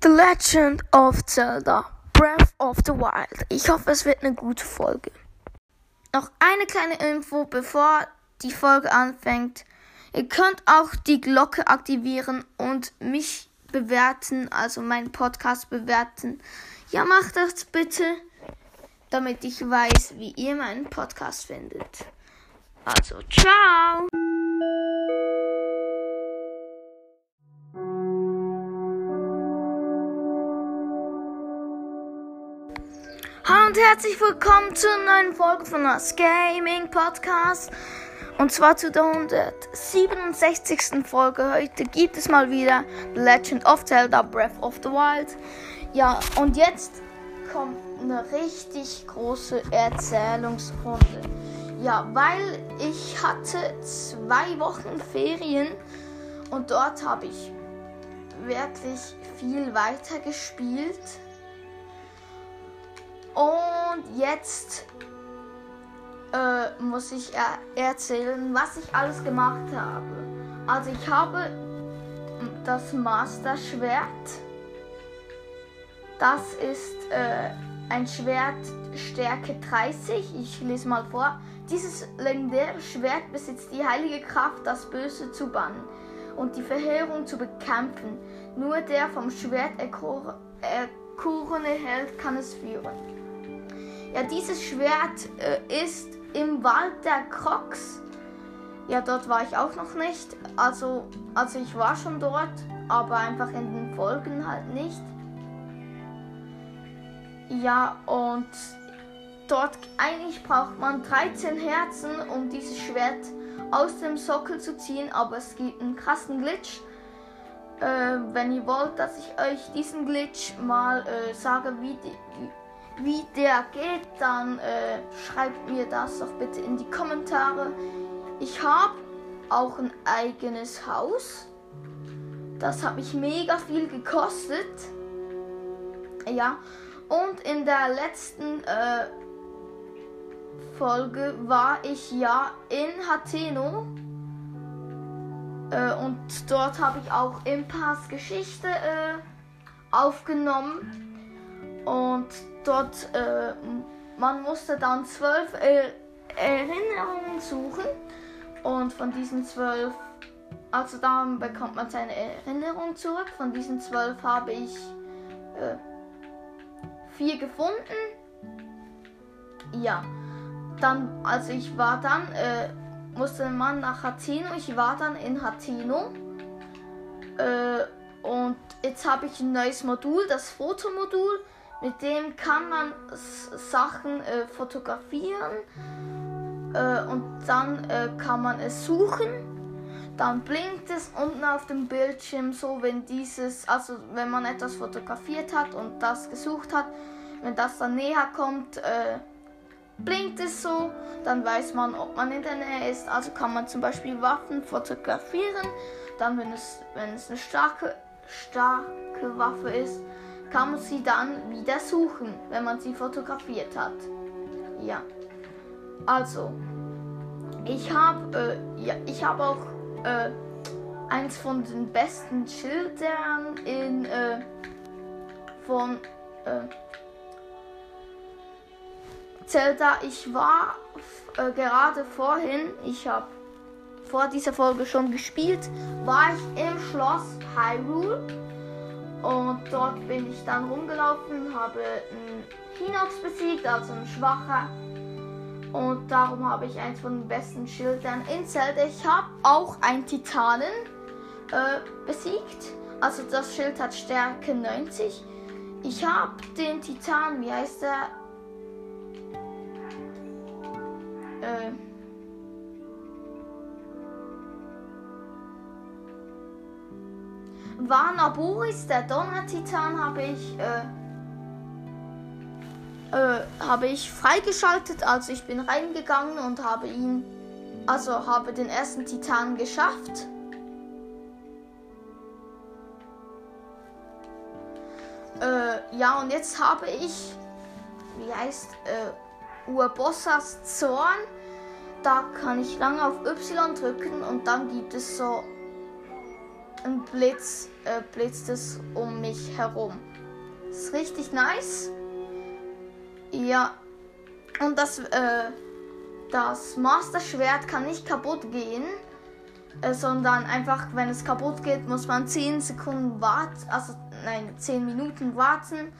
The Legend of Zelda Breath of the Wild. Ich hoffe, es wird eine gute Folge. Noch eine kleine Info, bevor die Folge anfängt. Ihr könnt auch die Glocke aktivieren und mich bewerten, also meinen Podcast bewerten. Ja, macht das bitte, damit ich weiß, wie ihr meinen Podcast findet. Also, ciao! Hallo und herzlich willkommen zur neuen Folge von das Gaming Podcast. Und zwar zu der 167. Folge. Heute gibt es mal wieder The Legend of Zelda Breath of the Wild. Ja, und jetzt kommt eine richtig große Erzählungsrunde. Ja, weil ich hatte zwei Wochen Ferien und dort habe ich wirklich viel weiter gespielt. Jetzt äh, muss ich er erzählen, was ich alles gemacht habe. Also ich habe das Master Schwert. Das ist äh, ein Schwert Stärke 30. Ich lese mal vor. Dieses legendäre Schwert besitzt die heilige Kraft, das Böse zu bannen und die Verheerung zu bekämpfen. Nur der vom Schwert erkorene Held kann es führen. Ja, dieses Schwert äh, ist im Wald der Crocs. Ja, dort war ich auch noch nicht. Also, also ich war schon dort, aber einfach in den Folgen halt nicht. Ja, und dort eigentlich braucht man 13 Herzen, um dieses Schwert aus dem Sockel zu ziehen, aber es gibt einen krassen Glitch. Äh, wenn ihr wollt, dass ich euch diesen Glitch mal äh, sage, wie, die, wie der geht, dann äh, schreibt mir das doch bitte in die Kommentare. Ich habe auch ein eigenes Haus. Das hat mich mega viel gekostet. Ja. Und in der letzten äh, Folge war ich ja in Hateno. Äh, und dort habe ich auch Impass Geschichte äh, aufgenommen. Und dort, äh, man musste dann zwölf äh, Erinnerungen suchen. Und von diesen zwölf, also dann bekommt man seine Erinnerung zurück. Von diesen zwölf habe ich äh, vier gefunden. Ja, dann, also ich war dann, äh, musste man nach Hatino. Ich war dann in Hatino. Äh, und jetzt habe ich ein neues Modul, das Fotomodul. Mit dem kann man Sachen äh, fotografieren äh, und dann äh, kann man es suchen. Dann blinkt es unten auf dem Bildschirm so, wenn dieses, also wenn man etwas fotografiert hat und das gesucht hat, wenn das dann näher kommt, äh, blinkt es so, dann weiß man, ob man in der Nähe ist. Also kann man zum Beispiel Waffen fotografieren. Dann, wenn es, wenn es eine starke, starke Waffe ist, kann man sie dann wieder suchen, wenn man sie fotografiert hat. Ja. Also, ich habe äh, ja, ich habe auch äh, eins von den besten Schildern in äh, von äh, Zelda. Ich war äh, gerade vorhin, ich habe vor dieser Folge schon gespielt, war ich im Schloss Hyrule und dort bin ich dann rumgelaufen, habe einen Hinox besiegt, also einen schwacher. Und darum habe ich eins von den besten Schildern in Zelda. Ich habe auch einen Titanen äh, besiegt. Also das Schild hat Stärke 90. Ich habe den Titan, wie heißt der? Äh, Warner Boris, der Donner-Titan, habe ich, äh, äh, habe ich freigeschaltet. Also ich bin reingegangen und habe ihn, also habe den ersten Titan geschafft. Äh, ja, und jetzt habe ich, wie heißt, äh, Urbossas Zorn. Da kann ich lange auf Y drücken und dann gibt es so ein Blitz äh, blitzt es um mich herum. Ist richtig nice. Ja. Und das, äh, das Master Schwert kann nicht kaputt gehen, äh, sondern einfach, wenn es kaputt geht, muss man 10 Sekunden warten, also nein, 10 Minuten warten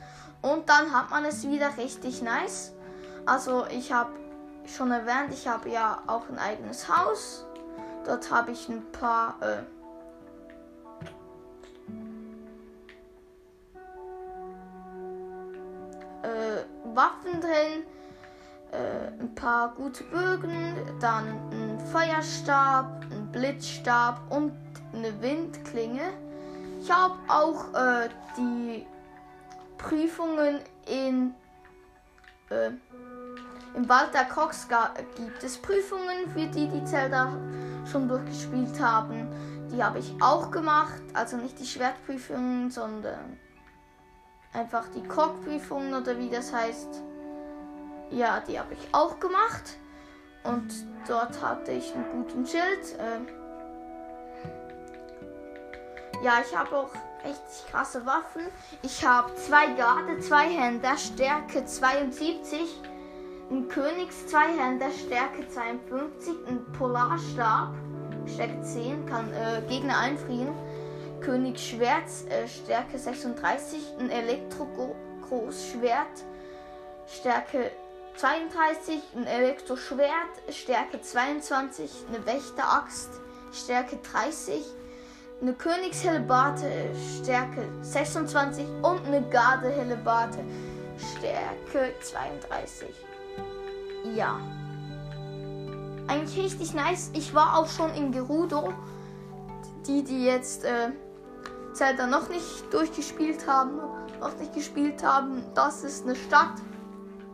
und dann hat man es wieder richtig nice. Also ich habe schon erwähnt, ich habe ja auch ein eigenes Haus. Dort habe ich ein paar äh, Waffen drin, äh, ein paar gute Bögen, dann ein Feuerstab, ein Blitzstab und eine Windklinge. Ich habe auch äh, die Prüfungen in äh, im Walter Cox gibt es Prüfungen für die, die Zelda schon durchgespielt haben. Die habe ich auch gemacht, also nicht die Schwertprüfungen, sondern einfach die Kochprüfungen oder wie das heißt. Ja, die habe ich auch gemacht. Und dort hatte ich einen guten Schild. Äh ja, ich habe auch richtig krasse Waffen. Ich habe zwei Garde, zwei Händer, Stärke 72, ein Königs zwei Händer, Stärke 52, ein Polarstab, Stärke 10, kann äh, Gegner einfrieren. König Schwert, äh, Stärke 36, ein Elektro-Großschwert, Stärke 32, ein Elektroschwert, Stärke 22, eine Wächteraxt, Stärke 30, eine Königshellebarde, Stärke 26 und eine Gardehellebarde, Stärke 32. Ja. Eigentlich richtig nice. Ich war auch schon in Gerudo. Die, die jetzt äh, Zelda noch nicht durchgespielt haben, noch nicht gespielt haben, das ist eine Stadt,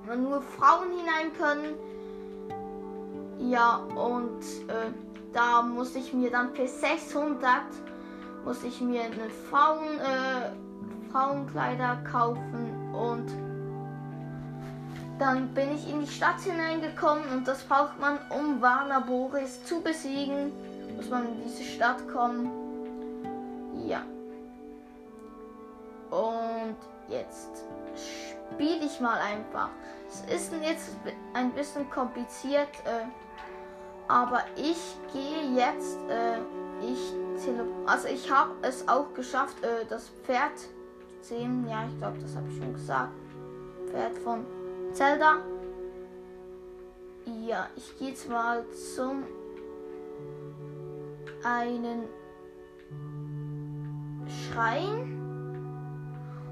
wo nur Frauen hinein können. Ja, und äh, da muss ich mir dann für 600 muss ich mir eine Frauen, äh, Frauenkleider kaufen und dann bin ich in die Stadt hineingekommen und das braucht man, um Warner Boris zu besiegen. Muss man in diese Stadt kommen. Und jetzt spiele ich mal einfach. Es ist jetzt ein bisschen kompliziert, äh, aber ich gehe jetzt. Äh, ich also ich habe es auch geschafft, äh, das Pferd zu sehen. Ja, ich glaube, das habe ich schon gesagt. Pferd von Zelda. Ja, ich gehe jetzt mal zum einen Schrein.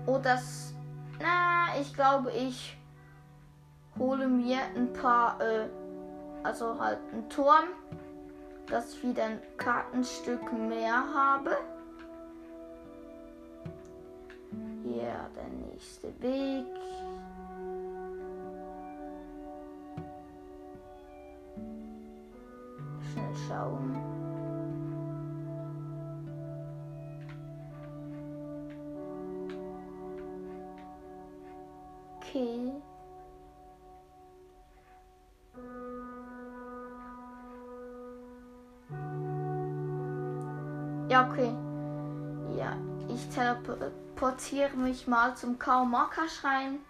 Oder na, ich glaube, ich hole mir ein paar, äh, also halt einen Turm, dass ich wieder ein Kartenstück mehr habe. Ja, der nächste Weg. Schnell schauen. Okay. Ja, ich teleportiere mich mal zum Kaumaka-Schrein.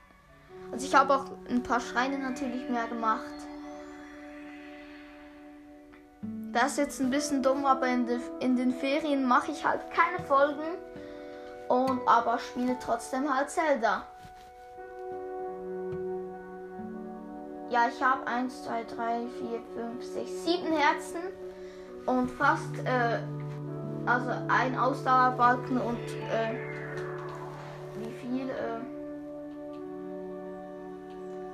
Also ich habe auch ein paar Schreine natürlich mehr gemacht. Das ist jetzt ein bisschen dumm, aber in, de, in den Ferien mache ich halt keine Folgen. Und aber spiele trotzdem halt Zelda. Ja, ich habe 1, 2, 3, 4, 5, 6, 7 Herzen und fast, äh, also ein Ausdauerbalken und äh, wie viel? Äh,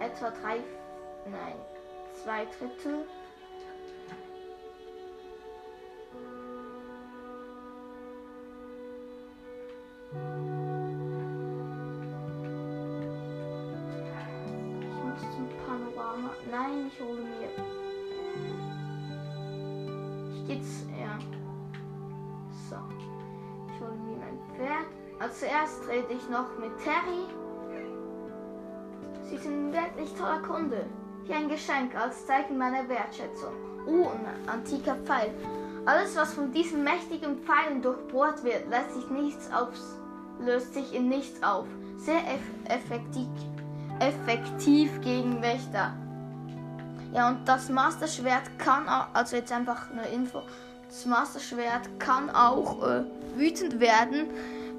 etwa drei, nein, zwei Drittel. Rede ich noch mit Terry. Sie sind ein wirklich toller Kunde. Hier ein Geschenk als Zeichen meiner Wertschätzung. Oh, ein antiker Pfeil. Alles, was von diesen mächtigen Pfeilen durchbohrt wird, lässt sich nichts aufs, löst sich in nichts auf. Sehr eff effektiv, effektiv gegen Wächter. Ja, und das Master-Schwert kann auch, also jetzt einfach eine Info, das Master-Schwert kann auch äh, wütend werden.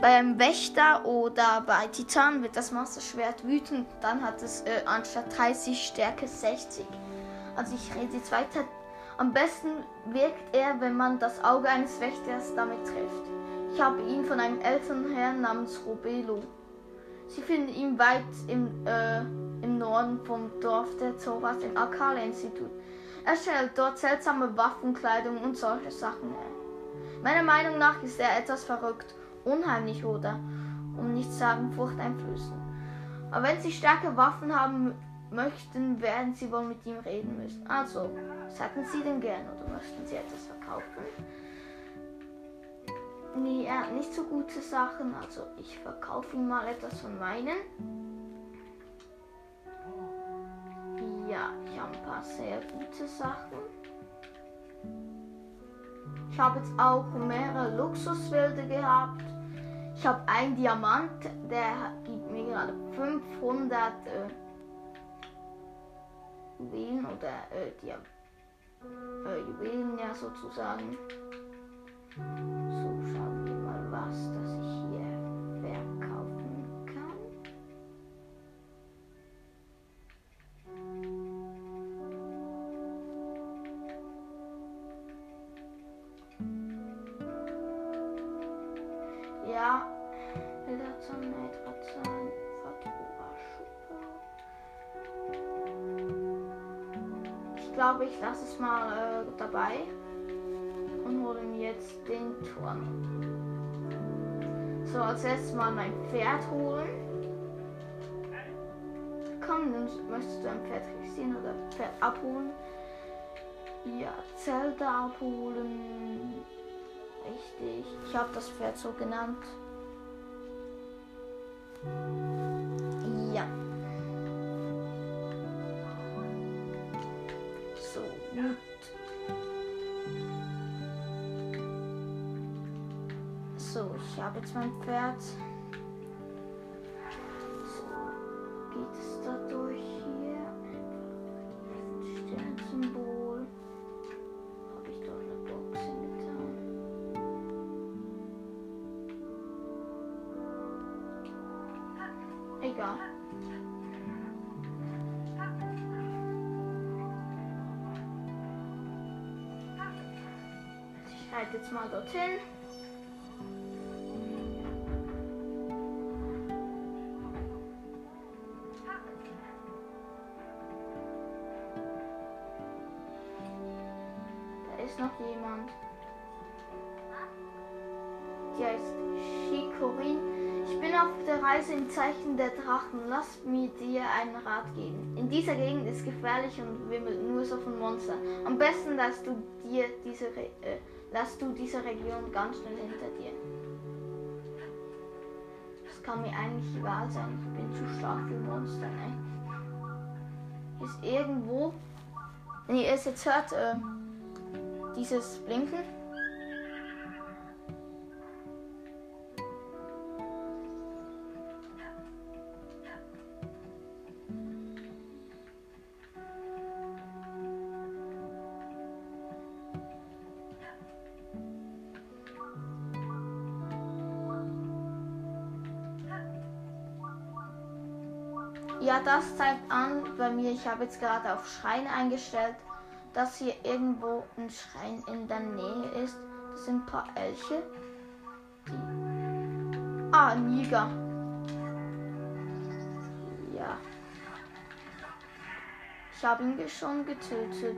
Beim Wächter oder bei Titan wird das Master-Schwert wütend, dann hat es äh, anstatt 30 Stärke 60. Also ich rede jetzt weiter. Am besten wirkt er, wenn man das Auge eines Wächters damit trifft. Ich habe ihn von einem älteren Herrn namens Robelo. Sie finden ihn weit im, äh, im Norden vom Dorf der Zoras im Akala-Institut. Er stellt dort seltsame Waffenkleidung und solche Sachen her. Meiner Meinung nach ist er etwas verrückt, unheimlich oder, um nicht zu sagen, furchteinflößend. Aber wenn Sie starke Waffen haben möchten, werden Sie wohl mit ihm reden müssen. Also, was hätten Sie denn gern oder möchten Sie etwas verkaufen? Er hat nicht so gute Sachen, also ich verkaufe ihm mal etwas von meinen. Ja, ich habe ein paar sehr gute Sachen. Ich habe jetzt auch mehrere Luxuswilde gehabt. Ich habe einen Diamant, der gibt mir gerade 500 äh, Juwelen oder äh, äh, Juwelen ja sozusagen. Glaube, ich lasse es mal äh, dabei und hole mir jetzt den Turm. So, als erstes mal mein Pferd holen. Komm, möchtest du ein Pferd registrieren oder Pferd abholen? Ja, Zelte abholen. Richtig. Ich habe das Pferd so genannt. Jetzt mein Pferd. So, geht es da durch hier? Sternsymbol. Habe ich doch eine Box hingetan. Egal. Ich reite jetzt mal dorthin. Noch jemand. Die heißt Shikorin. Ich bin auf der Reise im Zeichen der Drachen. Lass mir dir einen Rat geben. In dieser Gegend ist gefährlich und wimmelt nur so von Monstern. Am besten lässt du dir diese Re äh, lässt du diese Region ganz schnell hinter dir. Das kann mir eigentlich egal sein. Ich bin zu stark für Monster, ne? Ist irgendwo. Wenn ihr es jetzt hört, äh, dieses Blinken. Ja, das zeigt an bei mir, ich habe jetzt gerade auf Schrein eingestellt, dass hier irgendwo ein Schrein in der Nähe ist. Das sind ein paar Elche. Die ah, ein Jäger. Ja. Ich habe ihn schon getötet.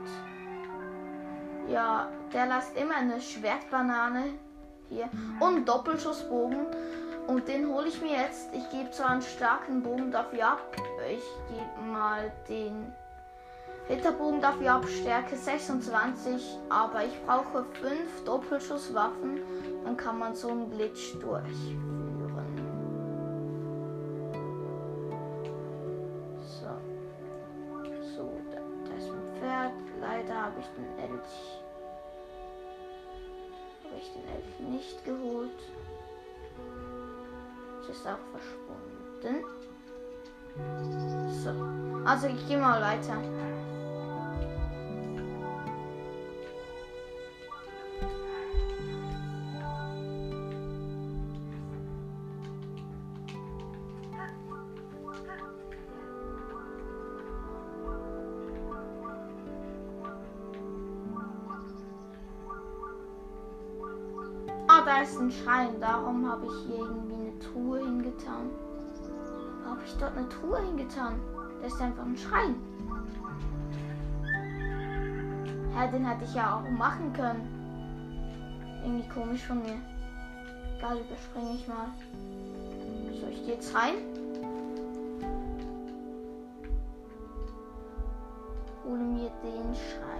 Ja, der lässt immer eine Schwertbanane hier und Doppelschussbogen. Und den hole ich mir jetzt. Ich gebe zwar einen starken Bogen dafür ab. Ich gebe mal den Ritterbogen dafür ab. Stärke 26. Aber ich brauche 5 Doppelschusswaffen. Dann kann man so einen Glitch durchführen. So. So, da, ist mein Pferd. Leider habe ich den Elch. nicht geholt. Es ist auch verschwunden. So. Also ich gehe mal weiter. Schrein. Darum habe ich hier irgendwie eine Truhe hingetan. Habe ich dort eine Truhe hingetan? Das ist einfach ein Schrein. Ja, den hätte ich ja auch machen können. Irgendwie komisch von mir. Egal, überspringe ich mal. So, ich gehe jetzt rein. Hole mir den Schrein.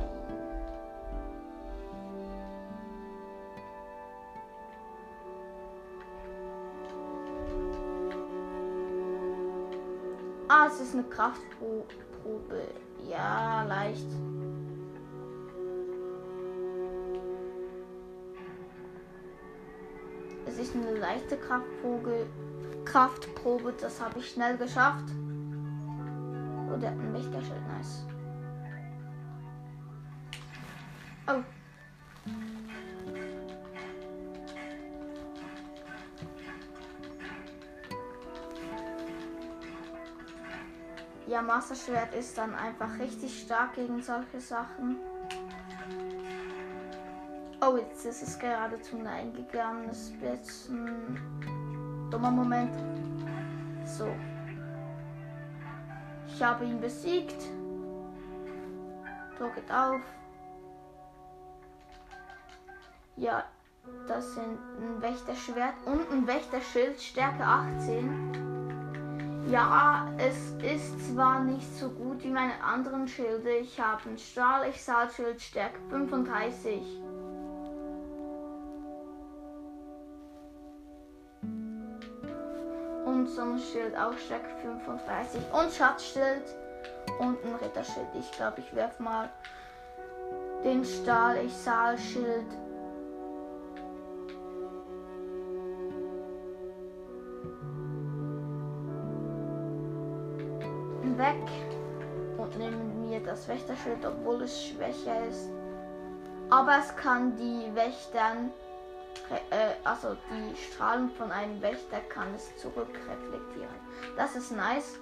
Es ist eine Kraftprobe. Ja, leicht. Es ist eine leichte Kraftprobe. Kraftprobe, das habe ich schnell geschafft. Oh, der hat ein Wächterschild, nice. Ja, Master Schwert ist dann einfach richtig stark gegen solche Sachen. Oh, jetzt ist es gerade zu Nein gegangen. Das ist jetzt ein dummer Moment. So. Ich habe ihn besiegt. Tor auf. Ja, das sind ein Wächterschwert und ein Wächterschild, Stärke 18. Ja, es ist zwar nicht so gut wie meine anderen Schilde. Ich habe ein Stahl, ich Stahlschild Stärke 35. Und Sonnenschild auch Stärke 35. Und Schatzschild und ein Ritterschild. Ich glaube, ich werfe mal den Stahl, ich Saalschild weg und nehme mir das Wächterschild, obwohl es schwächer ist. Aber es kann die Wächtern, äh, also die Strahlen von einem Wächter kann es zurückreflektieren. Das ist nice.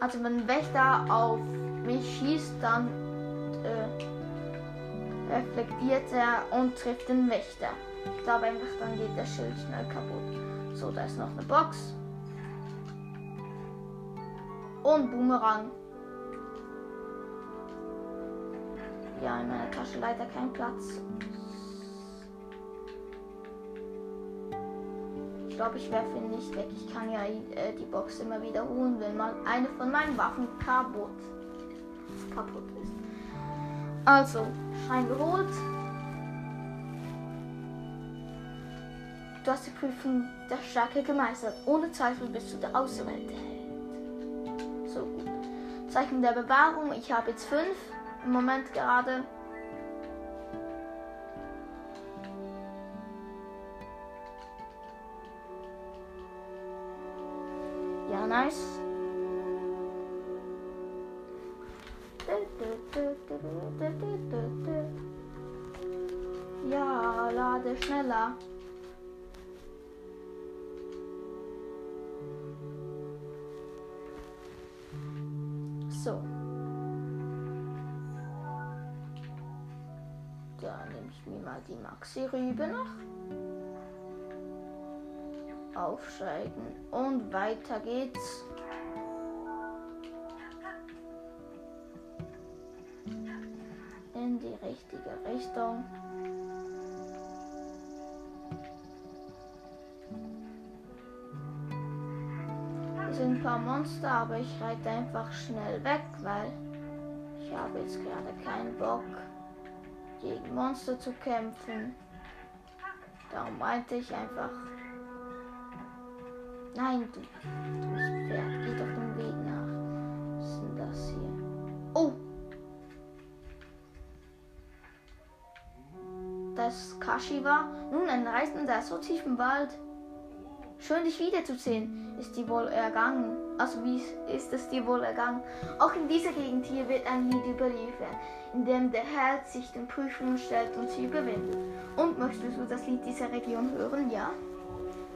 Also wenn ein Wächter auf mich schießt, dann äh, reflektiert er und trifft den Wächter. Ich glaube einfach, dann geht der Schild schnell kaputt. So, da ist noch eine Box. Und Boomerang. Ja, in meiner Tasche leider kein Platz. Ich glaube, ich werfe ihn nicht weg. Ich kann ja äh, die Box immer wiederholen, wenn mal eine von meinen Waffen kaputt, kaputt ist. Also, Schein geholt. Du hast die Prüfung der Stärke gemeistert. Ohne Zweifel bist du der Auserwählte. Zeichen der Bewahrung. Ich habe jetzt fünf im Moment gerade. Ja, nice. Ja, lade schneller. So. Da nehme ich mir mal die Maxi-Rübe noch. Aufsteigen und weiter geht's. In die richtige Richtung. Paar Monster, aber ich reite einfach schnell weg, weil ich habe jetzt gerade keinen Bock, gegen Monster zu kämpfen. Darum meinte ich einfach. Nein, du, du Pferd, geh doch den Weg nach. Was ist denn das hier? Oh! Da es Kashi war. Nun ein Reisender so tief im Wald. Schön dich wiederzusehen. Ist dir wohl ergangen? Also wie ist es dir wohl ergangen? Auch in dieser Gegend hier wird ein Lied überliefert, in dem der Held sich den Prüfungen stellt und sie überwindet. Und möchtest du das Lied dieser Region hören? Ja?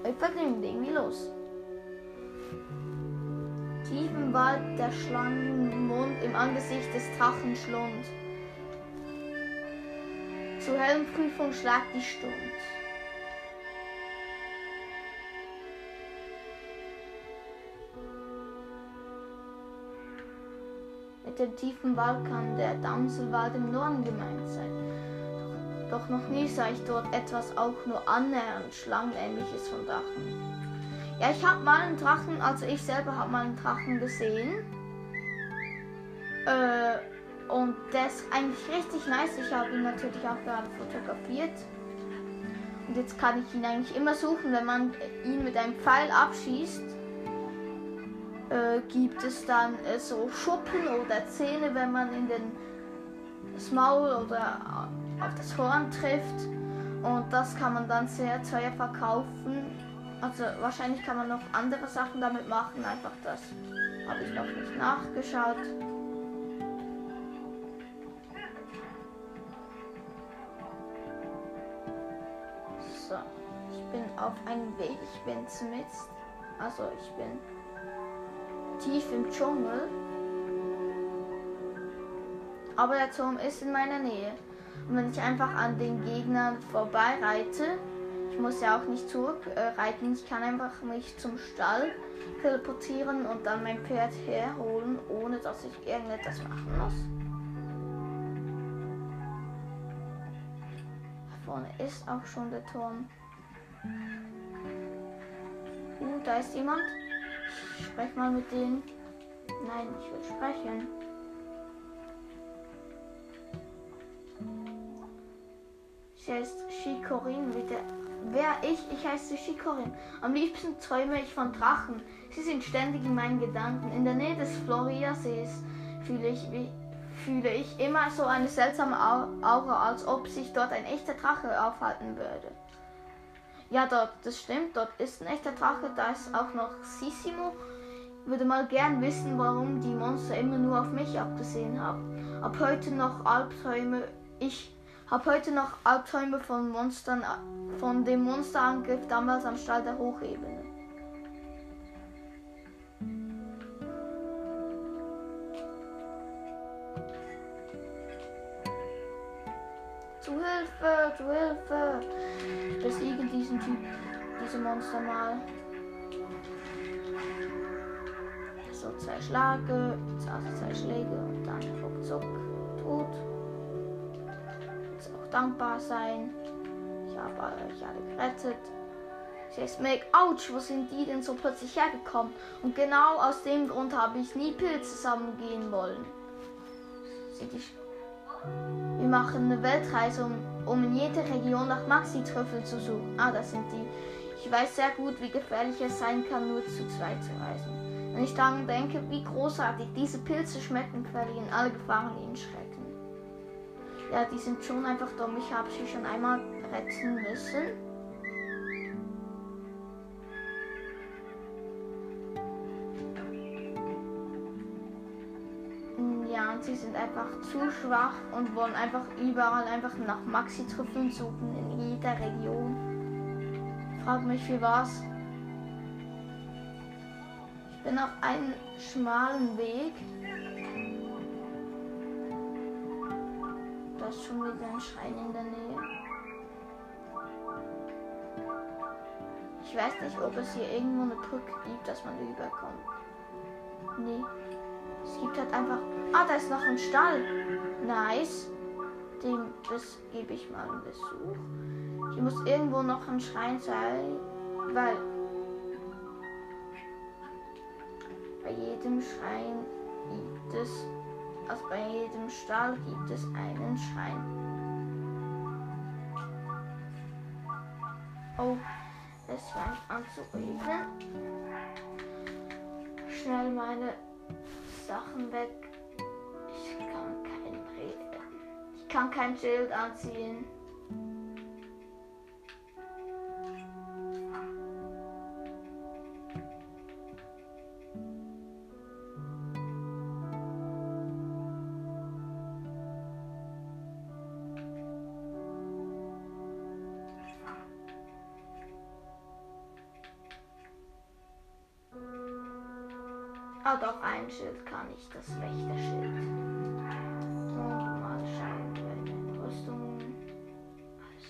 Mit Vergnügen, wir los. Tief im Wald der Schlangenmund im Angesicht des Drachen schlund. Zur hellen Prüfung schlagt die Stund. Dem tiefen Wald kann der Damselwald im Norden gemeint sein. Doch, doch noch nie sah ich dort etwas auch nur annähernd Schlangenähnliches von Drachen. Ja, ich habe mal einen Drachen, also ich selber habe mal einen Drachen gesehen. Äh, und der ist eigentlich richtig nice. Ich habe ihn natürlich auch gerade fotografiert. Und jetzt kann ich ihn eigentlich immer suchen, wenn man ihn mit einem Pfeil abschießt. Äh, gibt es dann äh, so Schuppen oder Zähne, wenn man in den das Maul oder auf das Horn trifft. Und das kann man dann sehr teuer verkaufen. Also wahrscheinlich kann man noch andere Sachen damit machen. Einfach das habe ich noch nicht nachgeschaut. So, ich bin auf einem Weg. Ich bin zumindest, also ich bin tief im Dschungel. Aber der Turm ist in meiner Nähe. Und wenn ich einfach an den Gegnern vorbeireite, ich muss ja auch nicht zurückreiten, ich kann einfach mich zum Stall teleportieren und dann mein Pferd herholen, ohne dass ich irgendetwas machen muss. Da vorne ist auch schon der Turm. Uh, da ist jemand. Ich spreche mal mit denen. Nein, ich will sprechen. Sie heißt Shikorin, bitte. Wer ich? Ich heiße Shikorin. Am liebsten träume ich von Drachen. Sie sind ständig in meinen Gedanken. In der Nähe des Floriasees fühle ich, wie, fühle ich immer so eine seltsame Aura, als ob sich dort ein echter Drache aufhalten würde. Ja, dort, das stimmt, dort ist ein echter Drache, da ist auch noch Sissimo. Würde mal gern wissen, warum die Monster immer nur auf mich abgesehen haben. Ab heute noch Albträume. Ich habe heute noch Albträume von Monstern, von dem Monsterangriff damals am Stall der Hochebene. Zu Hilfe, zu Hilfe! Besiegen diesen Typ, diese Monster mal. So zwei Schläge, zwei Schläge und dann ruckzuck tot. Jetzt auch dankbar sein. Ich habe euch alle gerettet. Meg, ouch, wo sind die denn so plötzlich hergekommen? Und genau aus dem Grund habe ich nie Pilze zusammengehen wollen. Sind die machen eine Weltreise, um, um in jeder Region nach Maxi-Trüffel zu suchen. Ah, das sind die. Ich weiß sehr gut, wie gefährlich es sein kann, nur zu zweit zu reisen. Wenn ich daran denke, wie großartig diese Pilze schmecken, verlieren alle Gefahren ihnen Schrecken. Ja, die sind schon einfach dumm. Ich habe sie schon einmal retten müssen. Sie sind einfach zu schwach und wollen einfach überall einfach nach Maxi-Trüffeln suchen in jeder Region. Frag mich für was. Ich bin auf einem schmalen Weg. Da ist schon wieder ein Schrein in der Nähe. Ich weiß nicht, ob es hier irgendwo eine Brücke gibt, dass man überkommt. Nee. Es gibt halt einfach. Ah, da ist noch ein Stall. Nice. Dem das gebe ich mal einen Besuch. Hier muss irgendwo noch ein Schrein sein, weil bei jedem Schrein gibt es, also bei jedem Stall gibt es einen Schrein. Oh, es fängt an zu regnen. Schnell meine Sachen weg. Ich kann kein Ich kann kein Schild anziehen. Ah doch, ein Schild kann ich, das Wächterschild. Und mal schauen, welche Rüstung. Als,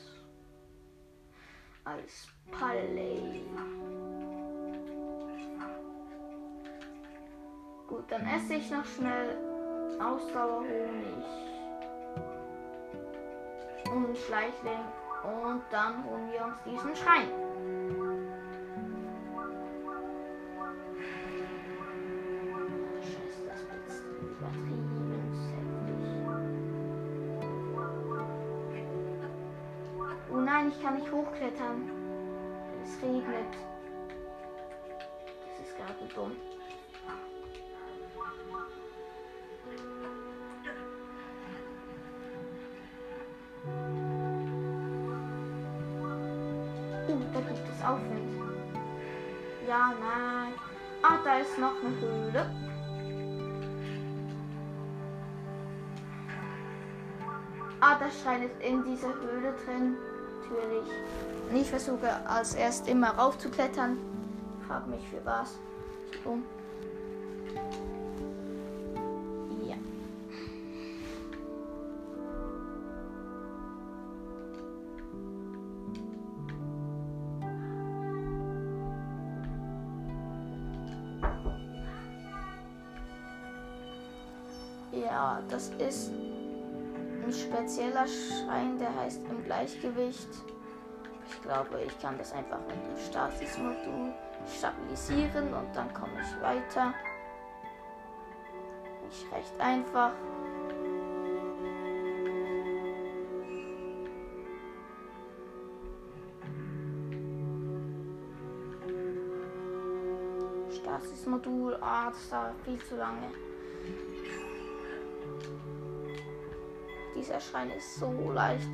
als Palais. Gut, dann esse ich noch schnell Ausdauerhonig und Schleichling und dann holen wir uns diesen Schrein. Dumm. Oh, da gibt es Aufwind. Ja, nein. Ah, da ist noch eine Höhle. Ah, das Schrein ist in dieser Höhle drin. Natürlich. Und ich versuche als erst immer raufzuklettern. Frag mich für was. Um. Ja. Ja, das ist ein spezieller Schrein, der heißt im Gleichgewicht. Ich glaube, ich kann das einfach mit dem Stasis-Modul stabilisieren und dann komme ich weiter. Ich recht einfach. Stasis-Modul, ah, das dauert viel zu lange. Dieser Schrein ist so leicht.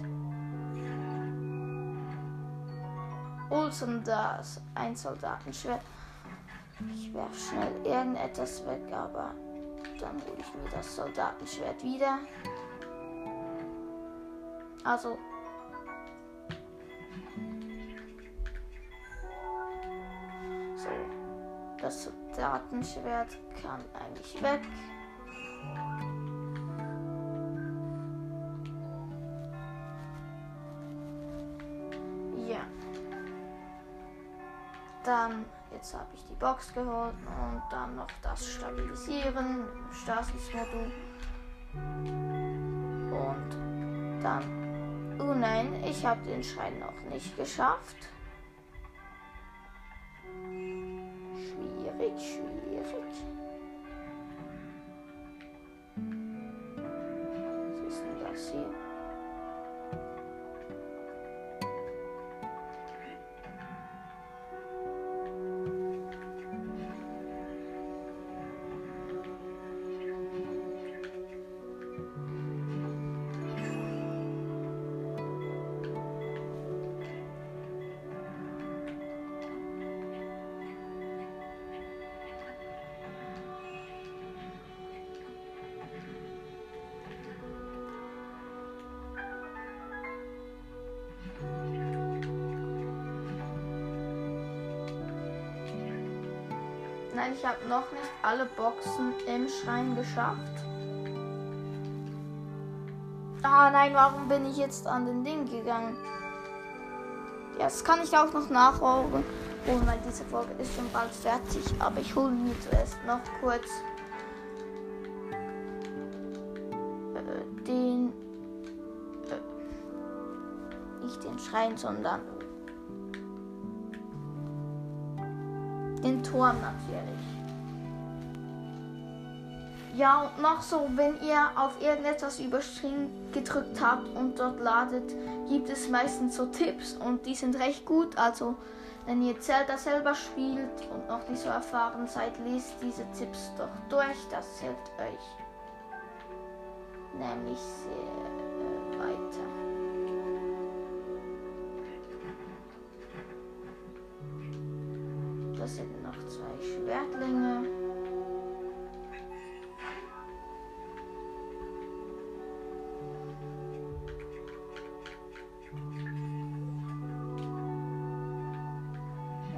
Olsen das ein Soldatenschwert. Ich werfe schnell irgendetwas weg, aber dann hole ich mir das Soldatenschwert wieder. Also. So. Das Soldatenschwert kann eigentlich weg. Dann, jetzt habe ich die Box geholt und dann noch das Stabilisieren, Stasis-Modul. Und dann, oh nein, ich habe den Schrein noch nicht geschafft. Schwierig, schwierig. Habe noch nicht alle Boxen im Schrein geschafft. Ah nein, warum bin ich jetzt an den Ding gegangen? Ja, das kann ich auch noch nachholen, oh, weil diese Folge ist schon bald fertig. Aber ich hole mir zuerst noch kurz äh, den, äh, nicht den Schrein, sondern den Turm natürlich. Ja, und noch so, wenn ihr auf irgendetwas überspringen gedrückt habt und dort ladet, gibt es meistens so Tipps und die sind recht gut. Also, wenn ihr Zelda selber spielt und noch nicht so erfahren seid, lest diese Tipps doch durch. Das hilft euch nämlich sehr äh, weiter. Das sind noch zwei Schwertlinge.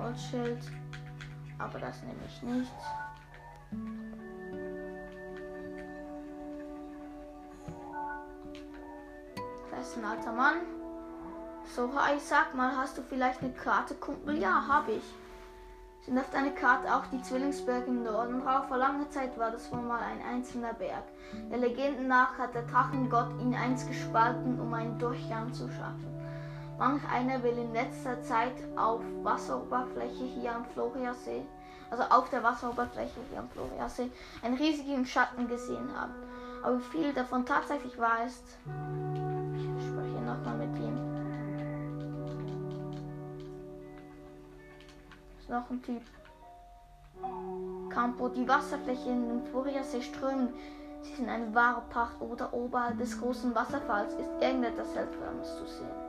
Holzschild. Aber das nehme ich nicht. Da ist ein alter Mann. So, ich sag mal, hast du vielleicht eine Karte, Kumpel? Ja, habe ich. Sind auf deiner Karte auch die Zwillingsberge im Norden drauf? Vor langer Zeit war das wohl mal ein einzelner Berg. Der Legende nach hat der Drachengott ihn einst gespalten, um einen Durchgang zu schaffen. Manch einer will in letzter Zeit auf Wasseroberfläche hier am Floriasee, also auf der Wasseroberfläche hier am Floriasee, einen riesigen Schatten gesehen haben. Aber wie viel davon tatsächlich wahr ist, ich spreche nochmal mit ihm. Ist noch ein Typ. Campo, die Wasserfläche in den Floriasee strömen. Sie sind eine wahre Pacht oder oberhalb des großen Wasserfalls ist irgendetwas Seltsames zu sehen.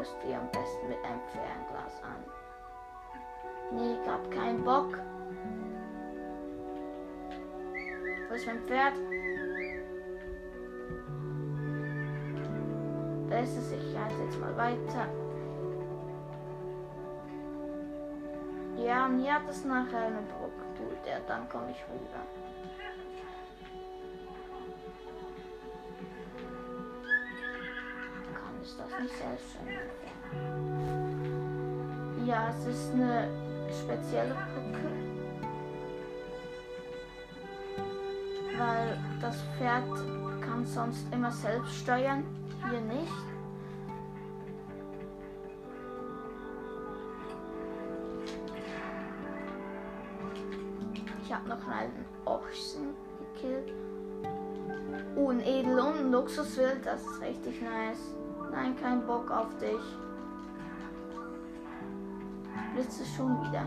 Es dir am besten mit einem Fernglas an. Nee, grad keinen Bock. Wo ist mein Pferd? Da ist. Ich halte jetzt mal weiter. Ja, und hier hat es nachher eine Brücke. Tut er, dann komme ich rüber. Kann ich das nicht selbst schon? Ja, es ist eine spezielle Brücke. Weil das Pferd kann sonst immer selbst steuern, hier nicht. Ich habe noch einen Ochsen gekillt. Oh, ein Edel und ein Luxuswild, das ist richtig nice. Nein, kein Bock auf dich. Blitze schon wieder.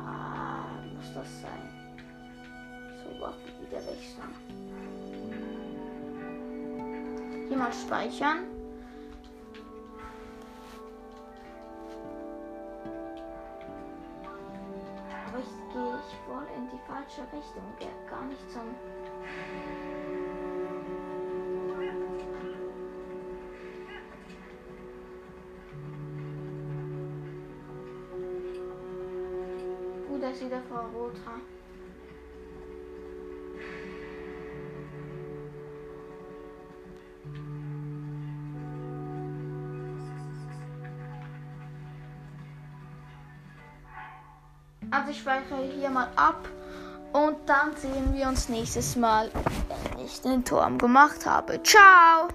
Ah, muss das sein. So, Waffe wieder wechseln. Hier mal speichern. Aber ich gehe ich voll in die falsche Richtung. Gar nicht zum. Ist wieder Frau Rotra. Also ich speichere hier mal ab und dann sehen wir uns nächstes Mal, wenn ich den Turm gemacht habe. Ciao!